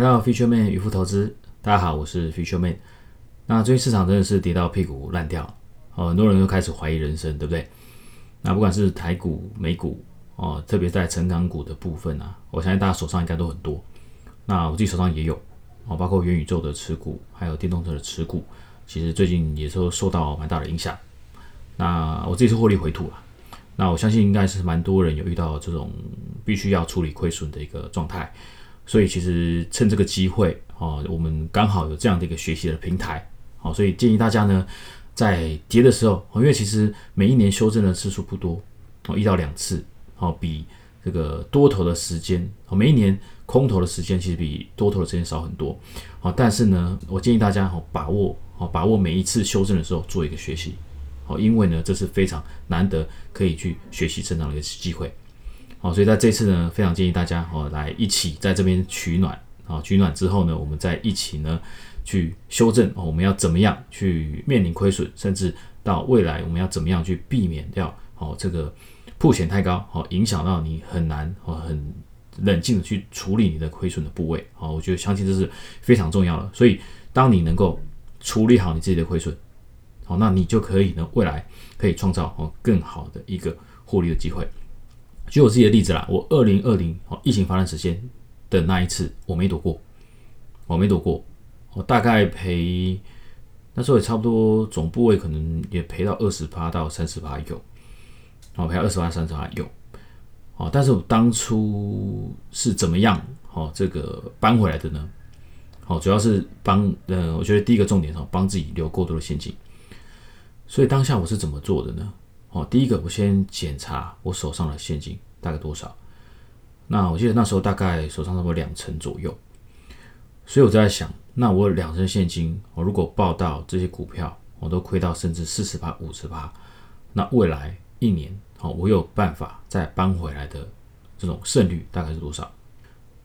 来到 Future Man 渔夫投资，大家好，我是 Future Man。那最近市场真的是跌到屁股烂掉，哦，很多人都开始怀疑人生，对不对？那不管是台股、美股，哦，特别在成长股的部分啊，我相信大家手上应该都很多。那我自己手上也有，哦，包括元宇宙的持股，还有电动车的持股，其实最近也是受到蛮大的影响。那我自己是获利回吐了，那我相信应该是蛮多人有遇到这种必须要处理亏损的一个状态。所以其实趁这个机会哦，我们刚好有这样的一个学习的平台，好，所以建议大家呢，在跌的时候，因为其实每一年修正的次数不多，哦，一到两次，哦，比这个多头的时间，哦，每一年空头的时间其实比多头的时间少很多，好，但是呢，我建议大家哦，把握哦，把握每一次修正的时候做一个学习，哦，因为呢，这是非常难得可以去学习成长的一个机会。好，所以在这次呢，非常建议大家哦来一起在这边取暖啊，取暖之后呢，我们再一起呢去修正哦，我们要怎么样去面临亏损，甚至到未来我们要怎么样去避免掉哦这个破险太高，哦影响到你很难哦很冷静的去处理你的亏损的部位，好，我觉得相信这是非常重要的。所以当你能够处理好你自己的亏损，好，那你就可以呢未来可以创造哦更好的一个获利的机会。举我自己的例子啦，我二零二零哦疫情发生时间的那一次，我没躲过，我没躲过，我大概赔那时候也差不多总部位可能也赔到二十趴到三十趴有，哦赔二十万三十趴有，哦但是我当初是怎么样哦这个搬回来的呢？哦主要是帮呃我觉得第一个重点哦帮自己留够多的现金，所以当下我是怎么做的呢？哦，第一个我先检查我手上的现金大概多少。那我记得那时候大概手上差不多两成左右，所以我在想，那我两成现金，我如果报到这些股票，我都亏到甚至四十趴、五十趴，那未来一年，好，我有办法再搬回来的这种胜率大概是多少？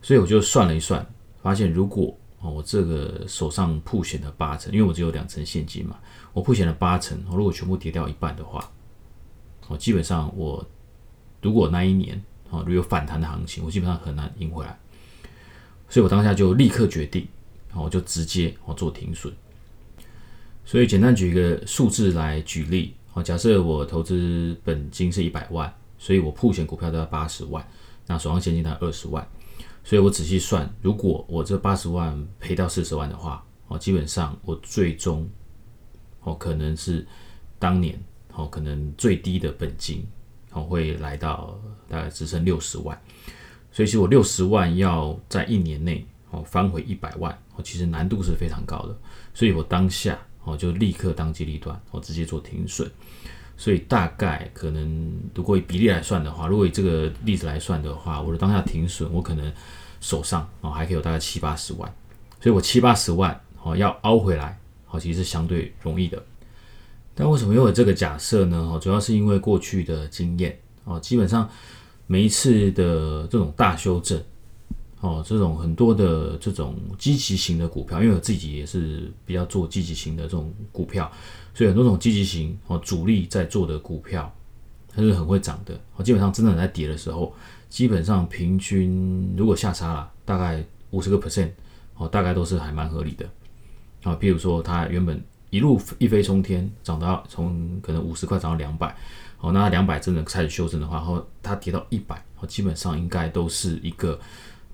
所以我就算了一算，发现如果哦我这个手上铺险的八成，因为我只有两成现金嘛，我铺险的八成，我如果全部跌掉一半的话。哦，基本上我如果那一年哦，如有反弹的行情，我基本上很难赢回来，所以我当下就立刻决定，然后就直接哦做停损。所以简单举一个数字来举例，哦，假设我投资本金是一百万，所以我铺险股票都要八十万，那手上现金才二十万，所以我仔细算，如果我这八十万赔到四十万的话，哦，基本上我最终哦可能是当年。哦，可能最低的本金哦会来到大概只剩六十万，所以其实我六十万要在一年内哦翻回一百万哦，其实难度是非常高的，所以我当下哦就立刻当机立断，我直接做停损。所以大概可能如果以比例来算的话，如果以这个例子来算的话，我的当下停损，我可能手上哦还可以有大概七八十万，所以我七八十万哦要凹回来哦，其实是相对容易的。但为什么又有这个假设呢？哦，主要是因为过去的经验哦，基本上每一次的这种大修正哦，这种很多的这种积极型的股票，因为我自己也是比较做积极型的这种股票，所以很多种积极型哦，主力在做的股票，它是很会涨的哦。基本上真的在跌的时候，基本上平均如果下杀了大概五十个 percent 哦，大概都是还蛮合理的啊。譬如说它原本。一路一飞冲天，涨到从可能五十块涨到两百，哦，那两百真的开始修正的话，后它跌到一百，哦，基本上应该都是一个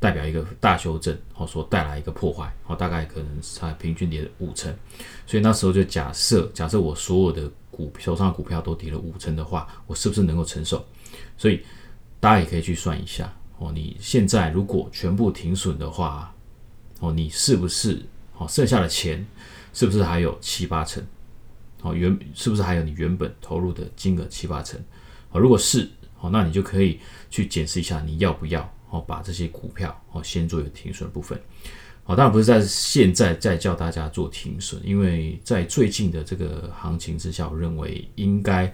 代表一个大修正，好，所带来一个破坏，哦，大概可能才平均跌了五成，所以那时候就假设，假设我所有的股手上的股票都跌了五成的话，我是不是能够承受？所以大家也可以去算一下，哦，你现在如果全部停损的话，哦，你是不是哦剩下的钱？是不是还有七八成？哦，原是不是还有你原本投入的金额七八成？哦，如果是，哦，那你就可以去检视一下你要不要哦，把这些股票哦先做一个停损的部分。哦，当然不是在现在再叫大家做停损，因为在最近的这个行情之下，我认为应该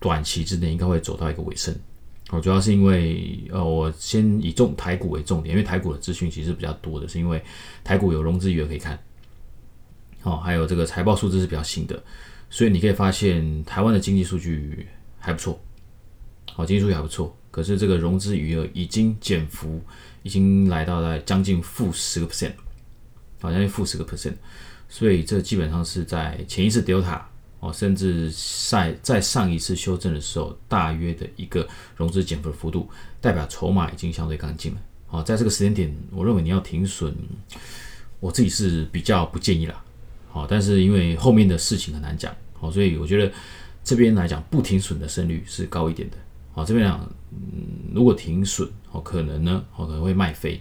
短期之内应该会走到一个尾声。哦，主要是因为呃，我先以重台股为重点，因为台股的资讯其实比较多的，是因为台股有融资余额可以看。哦，还有这个财报数字是比较新的，所以你可以发现台湾的经济数据还不错，哦，经济数据还不错。可是这个融资余额已经减幅已经来到了将近负十个 percent，好将近负十个 percent，所以这基本上是在前一次 Delta 哦，甚至在在上一次修正的时候，大约的一个融资减幅的幅度，代表筹码已经相对干净了。好，在这个时间点，我认为你要停损，我自己是比较不建议啦。好，但是因为后面的事情很难讲，好，所以我觉得。这边来讲，不停损的胜率是高一点的。好，这边讲，嗯，如果停损，哦，可能呢，哦，可能会卖飞，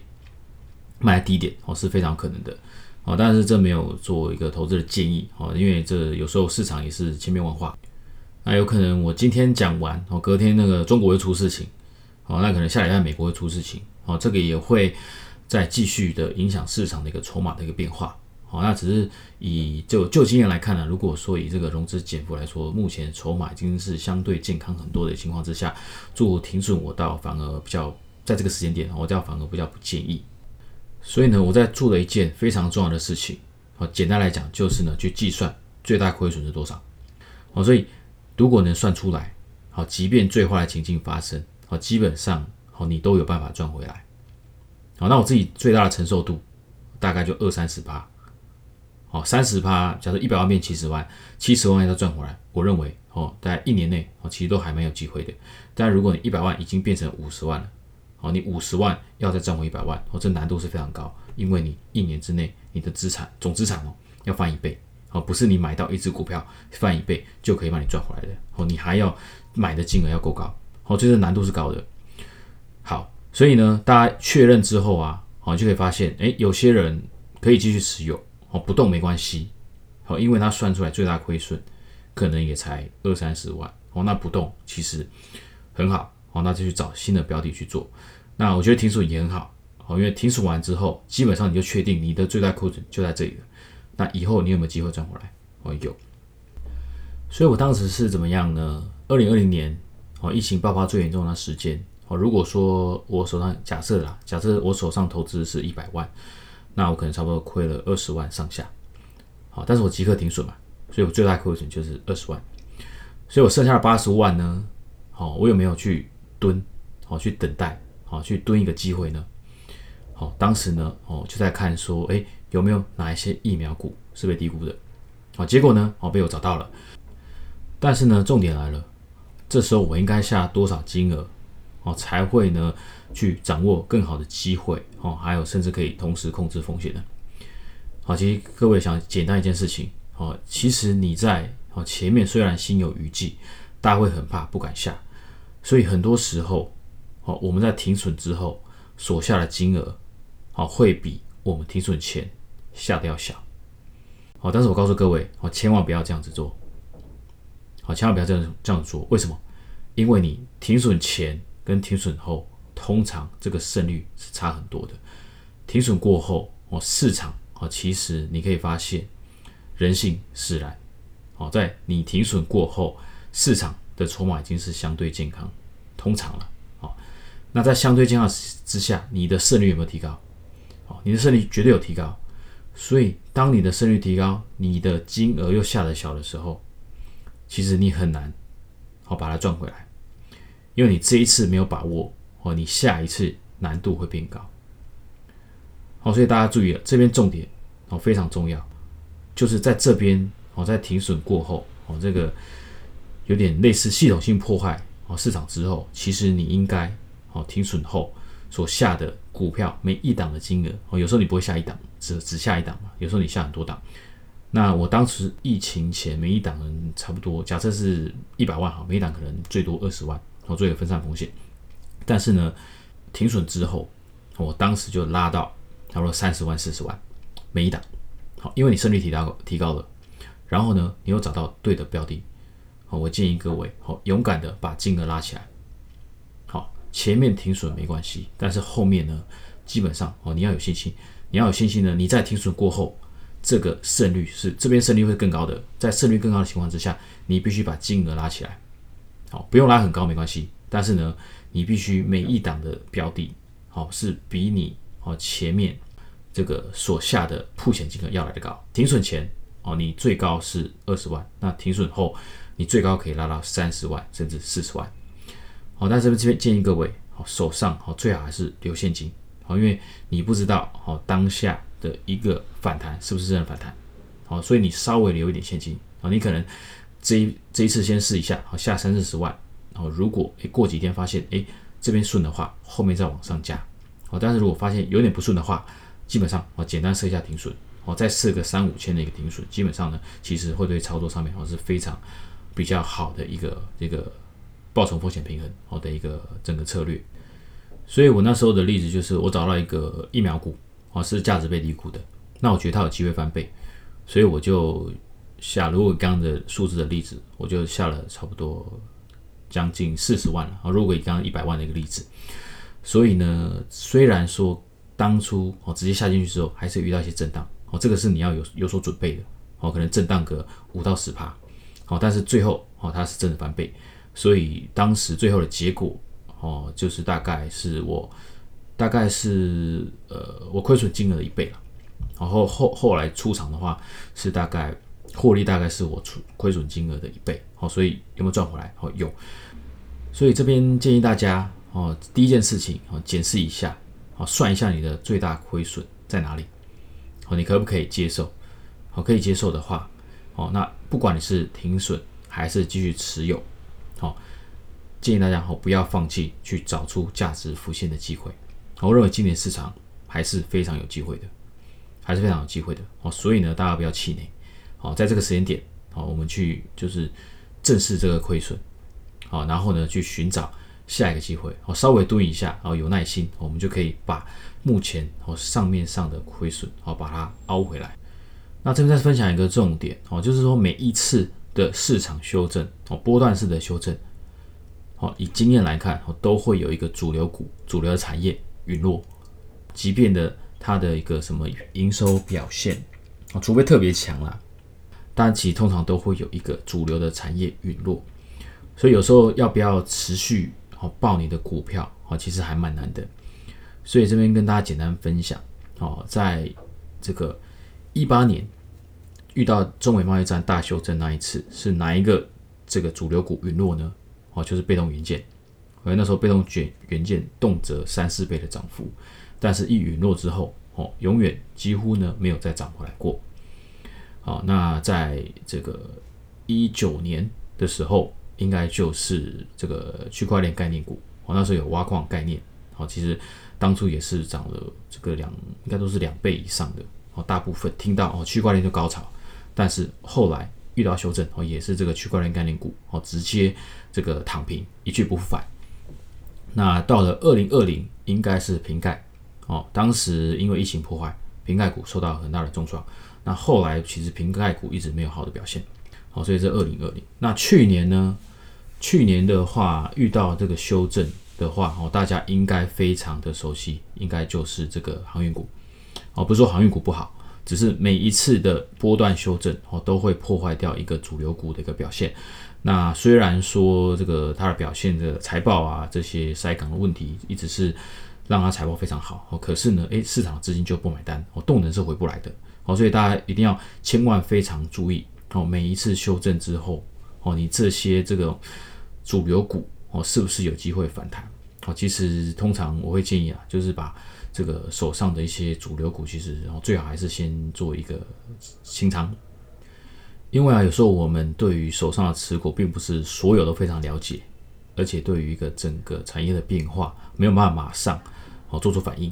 卖低点，哦，是非常可能的。哦，但是这没有做一个投资的建议，哦，因为这有时候市场也是千变万化。那有可能我今天讲完，哦，隔天那个中国会出事情，哦，那可能下礼拜美国会出事情，哦，这个也会再继续的影响市场的一个筹码的一个变化。好，那只是以就就经验来看呢，如果说以这个融资减幅来说，目前筹码已经是相对健康很多的情况之下，做停损我倒反而比较在这个时间点，我倒反而比较不建议。所以呢，我在做了一件非常重要的事情，好，简单来讲就是呢，去计算最大亏损是多少。好，所以如果能算出来，好，即便最坏的情境发生，好，基本上好，你都有办法赚回来。好，那我自己最大的承受度大概就二三十八。哦，三十趴，假设一百万变七十万，七十万要赚回来，我认为哦，在一年内哦，其实都还蛮有机会的。但如果你一百万已经变成五十万了，哦，你五十万要再赚回一百万，哦，这难度是非常高，因为你一年之内你的资产总资产哦要翻一倍，哦，不是你买到一只股票翻一倍就可以把你赚回来的，哦，你还要买的金额要够高，哦，这个难度是高的。好，所以呢，大家确认之后啊，哦，就可以发现，哎，有些人可以继续持有。哦，不动没关系，好，因为它算出来最大亏损可能也才二三十万，哦，那不动其实很好，哦，那就去找新的标的去做。那我觉得停损也很好，哦，因为停损完之后，基本上你就确定你的最大亏损就在这里了。那以后你有没有机会赚回来？哦，有。所以我当时是怎么样呢？二零二零年，哦，疫情爆发最严重的时间，哦，如果说我手上假设啦，假设我手上投资是一百万。那我可能差不多亏了二十万上下，好，但是我即刻停损嘛，所以我最大亏损就是二十万，所以我剩下的八十万呢，好，我有没有去蹲，好，去等待，好，去蹲一个机会呢？好，当时呢，哦，就在看说，哎，有没有哪一些疫苗股是被低估的？好，结果呢，哦，被我找到了，但是呢，重点来了，这时候我应该下多少金额，哦，才会呢？去掌握更好的机会哦，还有甚至可以同时控制风险的。好，其实各位想简单一件事情哦，其实你在哦前面虽然心有余悸，大家会很怕不敢下，所以很多时候哦我们在停损之后所下的金额哦会比我们停损前下的要小。好，但是我告诉各位哦，千万不要这样子做。好，千万不要这样这样子做。为什么？因为你停损前跟停损后。通常这个胜率是差很多的。停损过后，哦，市场哦，其实你可以发现人性使然。哦，在你停损过后，市场的筹码已经是相对健康，通常了。哦，那在相对健康之下，你的胜率有没有提高？哦，你的胜率绝对有提高。所以，当你的胜率提高，你的金额又下得小的时候，其实你很难好把它赚回来，因为你这一次没有把握。哦，你下一次难度会变高。好，所以大家注意了，这边重点哦非常重要，就是在这边哦，在停损过后哦，这个有点类似系统性破坏哦市场之后，其实你应该哦停损后所下的股票每一档的金额哦，有时候你不会下一档，只只下一档嘛，有时候你下很多档。那我当时疫情前每一档差不多，假设是一百万哈，每一档可能最多二十万，然后做一个分散风险。但是呢，停损之后，我当时就拉到差不多三十万、四十万每一档。好，因为你胜率提高提高了，然后呢，你又找到对的标的，好，我建议各位好勇敢的把金额拉起来。好，前面停损没关系，但是后面呢，基本上哦，你要有信心，你要有信心呢，你在停损过后，这个胜率是这边胜率会更高的，在胜率更高的情况之下，你必须把金额拉起来。不用拉很高没关系，但是呢。你必须每一档的标的，好是比你哦前面这个所下的铺险金额要来的高。停损前哦，你最高是二十万，那停损后你最高可以拉到三十万甚至四十万。好，但是这边建议各位，好手上好最好还是留现金，好，因为你不知道好当下的一个反弹是不是真的反弹，好，所以你稍微留一点现金，好，你可能这一这一次先试一下，好下三四十万，然后如果诶过几天发现诶这边顺的话，后面再往上加，好，但是如果发现有点不顺的话，基本上我简单设一下停损，哦再设个三五千的一个停损，基本上呢其实会对操作上面哦是非常比较好的一个这个。报酬风险平衡好的一个整个策略，所以我那时候的例子就是我找到一个疫苗股哦，是价值被低估的，那我觉得它有机会翻倍，所以我就下如果刚刚的数字的例子，我就下了差不多将近四十万了。啊。如果以刚刚一百万的一个例子，所以呢，虽然说当初哦直接下进去之后，还是遇到一些震荡。哦，这个是你要有有所准备的。哦，可能震荡个五到十趴，好，但是最后哦它是真的翻倍。所以当时最后的结果，哦，就是大概是我大概是呃我亏损金额的一倍了，然后后后来出场的话是大概获利大概是我出亏损金额的一倍，好，所以有没有赚回来？哦，有。所以这边建议大家哦，第一件事情哦，检视一下，哦，算一下你的最大亏损在哪里，哦，你可不可以接受？哦，可以接受的话，哦，那不管你是停损还是继续持有。好，建议大家好不要放弃去找出价值浮现的机会。我认为今年市场还是非常有机会的，还是非常有机会的。哦，所以呢，大家不要气馁。好，在这个时间点，好，我们去就是正视这个亏损。好，然后呢，去寻找下一个机会。好，稍微蹲一下，然后有耐心，我们就可以把目前哦上面上的亏损，好把它凹回来。那这边再分享一个重点，哦，就是说每一次。的市场修正哦，波段式的修正，好，以经验来看，哦，都会有一个主流股、主流的产业陨落，即便的它的一个什么营收表现，哦，除非特别强啦，但其通常都会有一个主流的产业陨落，所以有时候要不要持续哦报你的股票，哦，其实还蛮难的，所以这边跟大家简单分享，哦，在这个一八年。遇到中美贸易战大修正那一次是哪一个这个主流股陨落呢？哦，就是被动元件。而那时候被动卷元件动辄三四倍的涨幅，但是一陨落之后，哦，永远几乎呢没有再涨回来过。好，那在这个一九年的时候，应该就是这个区块链概念股。哦，那时候有挖矿概念。好，其实当初也是涨了这个两，应该都是两倍以上的。哦，大部分听到哦区块链就高潮。但是后来遇到修正哦，也是这个区块链概念股哦，直接这个躺平一去不复返。那到了二零二零，应该是瓶盖哦，当时因为疫情破坏，瓶盖股受到很大的重创。那后来其实瓶盖股一直没有好的表现，好，所以这二零二零。那去年呢？去年的话遇到这个修正的话哦，大家应该非常的熟悉，应该就是这个航运股哦，不是说航运股不好。只是每一次的波段修正哦，都会破坏掉一个主流股的一个表现。那虽然说这个它的表现的财报啊，这些塞港的问题，一直是让它财报非常好哦，可是呢，诶，市场资金就不买单哦，动能是回不来的哦，所以大家一定要千万非常注意哦，每一次修正之后哦，你这些这个主流股哦，是不是有机会反弹哦？其实通常我会建议啊，就是把。这个手上的一些主流股，其实然后最好还是先做一个清仓，因为啊，有时候我们对于手上的持股并不是所有都非常了解，而且对于一个整个产业的变化没有办法马上哦做出反应，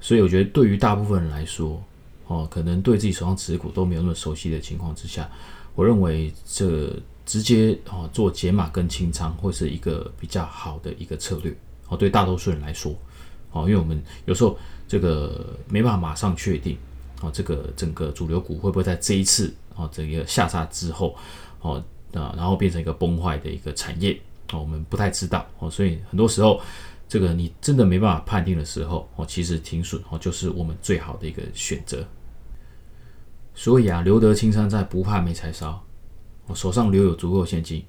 所以我觉得对于大部分人来说，哦，可能对自己手上持股都没有那么熟悉的情况之下，我认为这直接哦做解码跟清仓会是一个比较好的一个策略哦，对大多数人来说。哦，因为我们有时候这个没办法马上确定，哦，这个整个主流股会不会在这一次哦这个下杀之后，哦啊，然后变成一个崩坏的一个产业，哦，我们不太知道，哦，所以很多时候这个你真的没办法判定的时候，哦，其实停损哦就是我们最好的一个选择。所以啊，留得青山在，不怕没柴烧。我手上留有足够现金，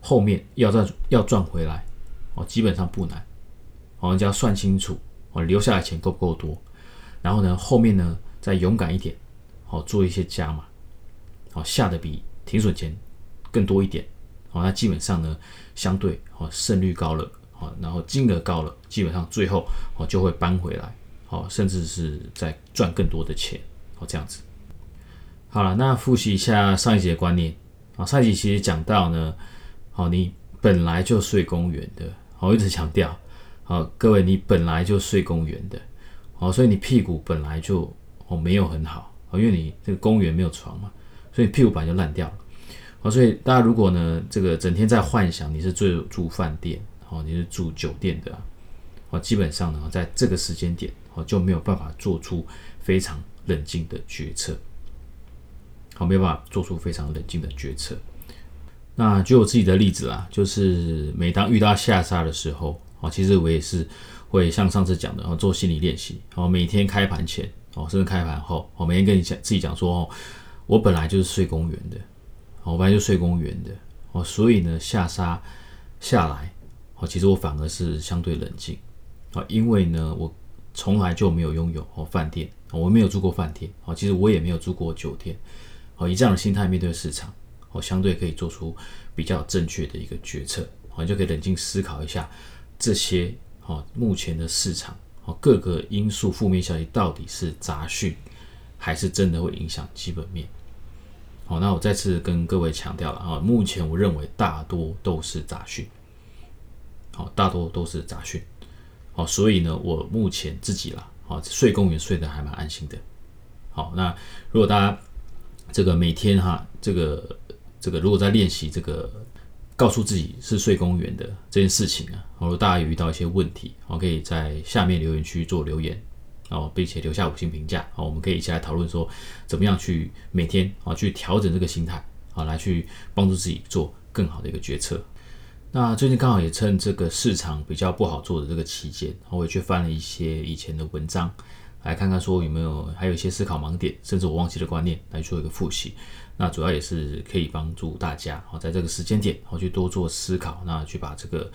后面要再要赚回来，哦，基本上不难。我们就要算清楚，哦，留下来钱够不够多，然后呢，后面呢再勇敢一点，好做一些加码，好下的比停损钱更多一点，好，那基本上呢相对哦胜率高了，好，然后金额高了，基本上最后哦就会搬回来，好，甚至是在赚更多的钱，好这样子。好了，那复习一下上一节的观念啊，上一集其实讲到呢，好，你本来就睡公园的，好，一直强调，好，各位你本来就睡公园的，好，所以你屁股本来就哦没有很好，因为你这个公园没有床嘛，所以屁股本来就烂掉了。好，所以大家如果呢，这个整天在幻想你是住住饭店，哦，你是住酒店的，哦，基本上呢，在这个时间点，哦，就没有办法做出非常冷静的决策，好，没有办法做出非常冷静的决策。那就我自己的例子啦，就是每当遇到下杀的时候，哦，其实我也是会像上次讲的，哦，做心理练习，哦，每天开盘前，哦，甚至开盘后，我每天跟你讲自己讲说，哦，我本来就是睡公园的。我本来就睡公园的哦，所以呢下杀下来哦，其实我反而是相对冷静啊，因为呢我从来就没有拥有哦饭店，我没有住过饭店哦，其实我也没有住过酒店哦，以这样的心态面对市场我，相对可以做出比较正确的一个决策哦，就可以冷静思考一下这些哦目前的市场哦各个因素负面消息到底是杂讯还是真的会影响基本面。好，那我再次跟各位强调了啊，目前我认为大多都是杂讯，好，大多都是杂讯，好，所以呢，我目前自己啦，好，睡公园睡得还蛮安心的。好，那如果大家这个每天哈，这个这个如果在练习这个告诉自己是睡公园的这件事情啊，如果大家有遇到一些问题，我可以在下面留言区做留言。哦，并且留下五星评价，哦，我们可以一起来讨论说，怎么样去每天啊去调整这个心态，啊，来去帮助自己做更好的一个决策。那最近刚好也趁这个市场比较不好做的这个期间，我也去翻了一些以前的文章，来看看说有没有还有一些思考盲点，甚至我忘记的观念来做一个复习。那主要也是可以帮助大家，好在这个时间点，好去多做思考，那去把这个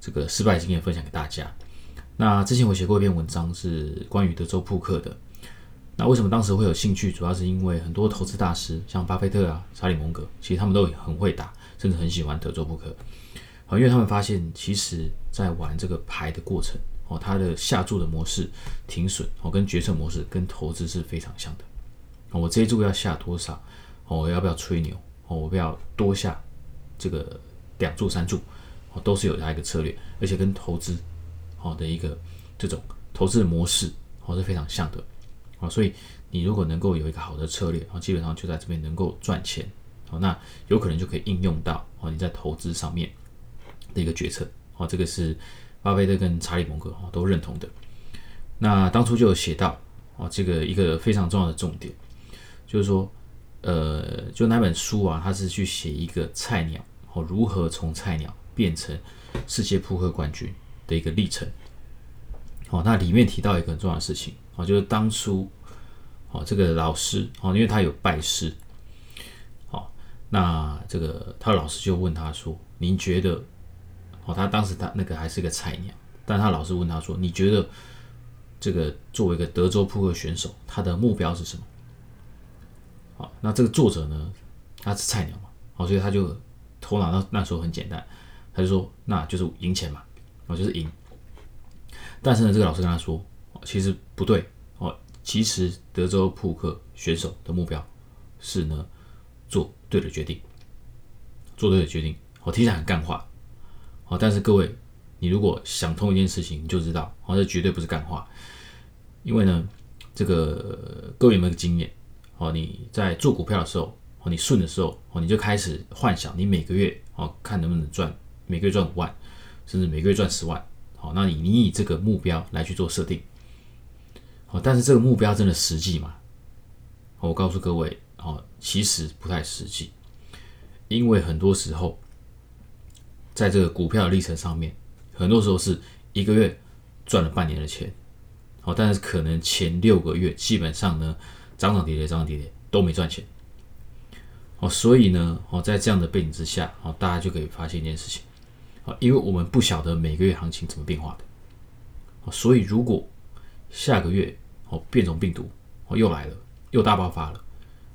这个失败经验分享给大家。那之前我写过一篇文章，是关于德州扑克的。那为什么当时会有兴趣？主要是因为很多投资大师，像巴菲特啊、查理蒙格，其实他们都很会打，甚至很喜欢德州扑克。好，因为他们发现，其实在玩这个牌的过程，哦，它的下注的模式、停损，哦，跟决策模式跟投资是非常像的。我这一注要下多少？哦，我要不要吹牛？哦，我不要多下这个两注、三注，哦，都是有它一个策略，而且跟投资。好的一个这种投资的模式，哦是非常像的，啊，所以你如果能够有一个好的策略，啊，基本上就在这边能够赚钱，好，那有可能就可以应用到哦你在投资上面的一个决策，哦，这个是巴菲特跟查理蒙格哦都认同的。那当初就有写到，哦，这个一个非常重要的重点，就是说，呃，就那本书啊，他是去写一个菜鸟，哦，如何从菜鸟变成世界扑克冠军。的一个历程，好，那里面提到一个很重要的事情，哦，就是当初，哦，这个老师，哦，因为他有拜师，好，那这个他老师就问他说：“您觉得，哦，他当时他那个还是个菜鸟，但他老师问他说：你觉得这个作为一个德州扑克选手，他的目标是什么？好，那这个作者呢，他是菜鸟嘛，好，所以他就头脑那那时候很简单，他就说，那就是赢钱嘛。”哦，就是赢，但是呢，这个老师跟他说，其实不对哦，其实德州扑克选手的目标是呢，做对的决定，做对的决定。我听起来很干话，哦，但是各位，你如果想通一件事情，你就知道，哦，这绝对不是干话，因为呢，这个各位有没有经验？哦，你在做股票的时候，哦，你顺的时候，哦，你就开始幻想，你每个月哦，看能不能赚，每个月赚五万。甚至每个月赚十万，好，那你你以这个目标来去做设定，好，但是这个目标真的实际吗？我告诉各位，哦，其实不太实际，因为很多时候，在这个股票的历程上面，很多时候是一个月赚了半年的钱，好，但是可能前六个月基本上呢，涨涨跌跌，涨涨跌跌都没赚钱，哦，所以呢，哦，在这样的背景之下，哦，大家就可以发现一件事情。啊，因为我们不晓得每个月行情怎么变化的，所以如果下个月哦变种病毒哦又来了，又大爆发了，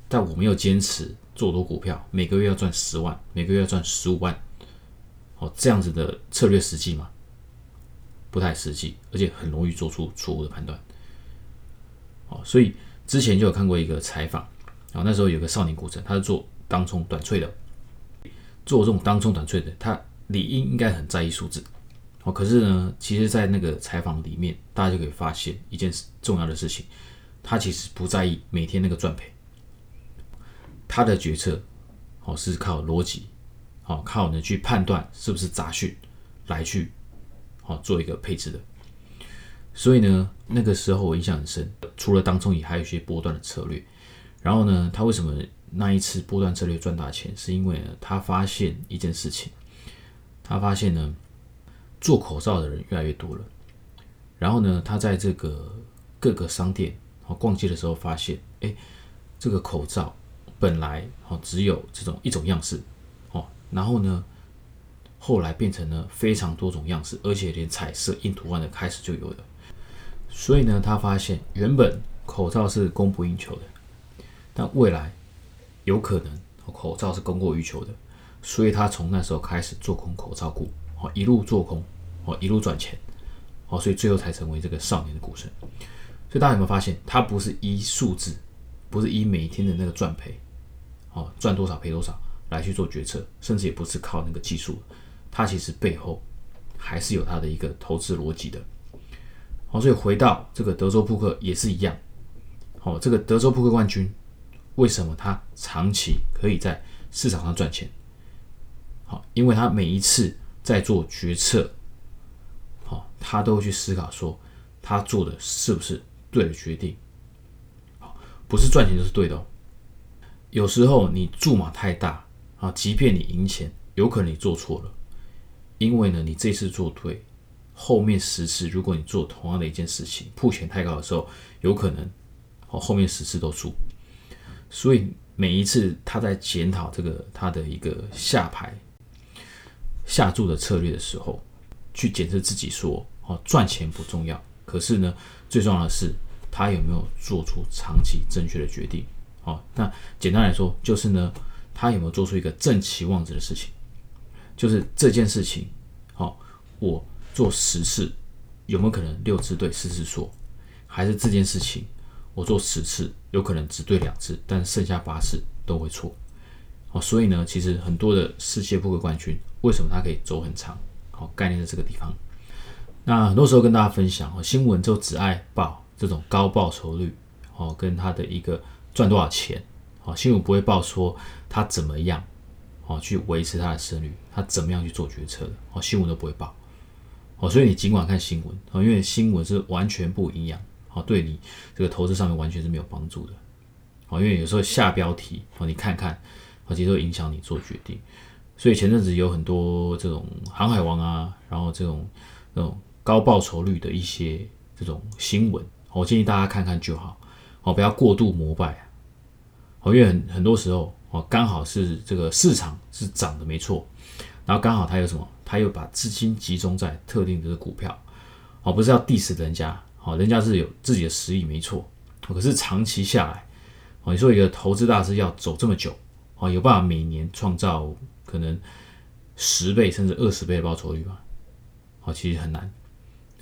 但我们要坚持做多股票，每个月要赚十万，每个月要赚十五万，哦这样子的策略实际吗？不太实际，而且很容易做出错误的判断。哦，所以之前就有看过一个采访，啊，那时候有个少年股神，他是做当冲短脆的，做这种当冲短脆的，他理应应该很在意数字。哦，可是呢，其实，在那个采访里面，大家就可以发现一件重要的事情，他其实不在意每天那个赚赔，他的决策，哦，是靠逻辑，哦，靠呢去判断是不是杂讯来去，哦，做一个配置的。所以呢，那个时候我印象很深，除了当中也还有一些波段的策略。然后呢，他为什么那一次波段策略赚大钱？是因为呢，他发现一件事情，他发现呢。做口罩的人越来越多了，然后呢，他在这个各个商店哦逛街的时候发现，哎，这个口罩本来哦只有这种一种样式，然后呢，后来变成了非常多种样式，而且连彩色印图案的开始就有了。所以呢，他发现原本口罩是供不应求的，但未来有可能口罩是供过于求的，所以他从那时候开始做空口罩股。哦，一路做空，哦，一路赚钱，哦，所以最后才成为这个少年的。股神。所以大家有没有发现，他不是依数字，不是依每天的。那个赚赔，哦，赚多少赔多少来去做决策，甚至也不是靠那个技术，他其实背后还是有他的一个投资逻辑的。哦，所以回到这个德州扑克也是一样。哦，这个德州扑克冠军为什么他长期可以在市场上赚钱？好，因为他每一次。在做决策，好，他都会去思考说，他做的是不是对的决定，好，不是赚钱就是对的哦。有时候你注码太大啊，即便你赢钱，有可能你做错了，因为呢，你这次做对，后面十次如果你做同样的一件事情，铺钱太高的时候，有可能哦后面十次都输。所以每一次他在检讨这个他的一个下牌。下注的策略的时候，去检测自己说：哦，赚钱不重要，可是呢，最重要的是他有没有做出长期正确的决定。哦，那简单来说，就是呢，他有没有做出一个正期望值的事情？就是这件事情，好，我做十次，有没有可能六次对，四次错？还是这件事情，我做十次，有可能只对两次，但剩下八次都会错？哦，所以呢，其实很多的世界扑克冠军，为什么他可以走很长？好，概念在这个地方。那很多时候跟大家分享，新闻就只爱报这种高报酬率，哦，跟他的一个赚多少钱，哦，新闻不会报说他怎么样，哦，去维持他的胜率，他怎么样去做决策的，哦，新闻都不会报。哦，所以你尽管看新闻，哦，因为新闻是完全不营养，哦，对你这个投资上面完全是没有帮助的。哦，因为有时候下标题，哦，你看看。哦其实会影响你做决定，所以前阵子有很多这种航海王啊，然后这种那种高报酬率的一些这种新闻，我建议大家看看就好，哦，不要过度膜拜，哦，因为很很多时候哦，刚好是这个市场是涨的没错，然后刚好他有什么，他又把资金集中在特定的股票，哦，不是要 diss 人家，哦，人家是有自己的实力没错，可是长期下来，哦，你说一个投资大师要走这么久。哦，有办法每年创造可能十倍甚至二十倍的报酬率吗？哦，其实很难。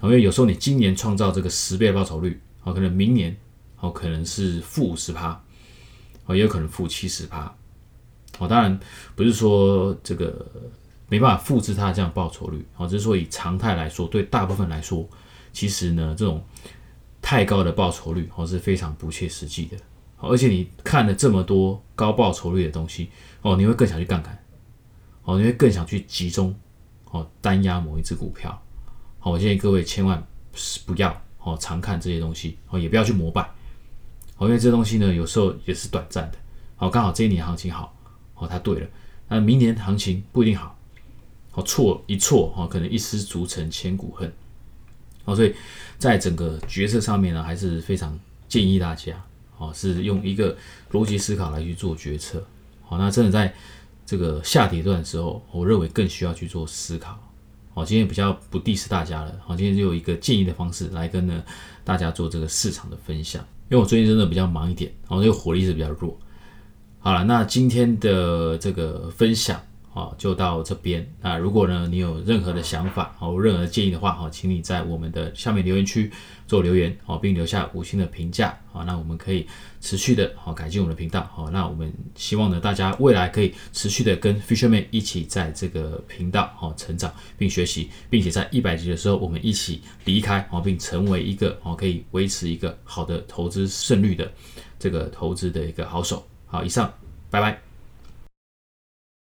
因为有时候你今年创造这个十倍的报酬率，哦，可能明年哦可能是负五十趴，哦，也有可能负七十趴。哦，当然不是说这个没办法复制它这样报酬率，哦，只是说以常态来说，对大部分来说，其实呢这种太高的报酬率哦是非常不切实际的。而且你看了这么多高报酬率的东西哦，你会更想去杠杆哦，你会更想去集中哦单压某一只股票。好，我建议各位千万不要哦常看这些东西哦，也不要去膜拜哦，因为这东西呢有时候也是短暂的。好，刚好这一年行情好哦，它对了，那明年行情不一定好。好，错一错哦，可能一失足成千古恨。哦，所以在整个决策上面呢，还是非常建议大家。哦，是用一个逻辑思考来去做决策。好，那真的在这个下跌段的时候，我认为更需要去做思考。好，今天比较不 diss 大家了。好，今天就有一个建议的方式来跟呢大家做这个市场的分享。因为我最近真的比较忙一点，然后这个火力是比较弱。好了，那今天的这个分享，啊，就到这边。那如果呢，你有任何的想法，好，任何建议的话，好，请你在我们的下面留言区做留言，哦，并留下五星的评价，好，那我们可以持续的，好，改进我们的频道，好，那我们希望呢，大家未来可以持续的跟 Fisherman 一起在这个频道，好，成长并学习，并且在一百集的时候，我们一起离开，好，并成为一个，好，可以维持一个好的投资胜率的这个投资的一个好手。好，以上，拜拜。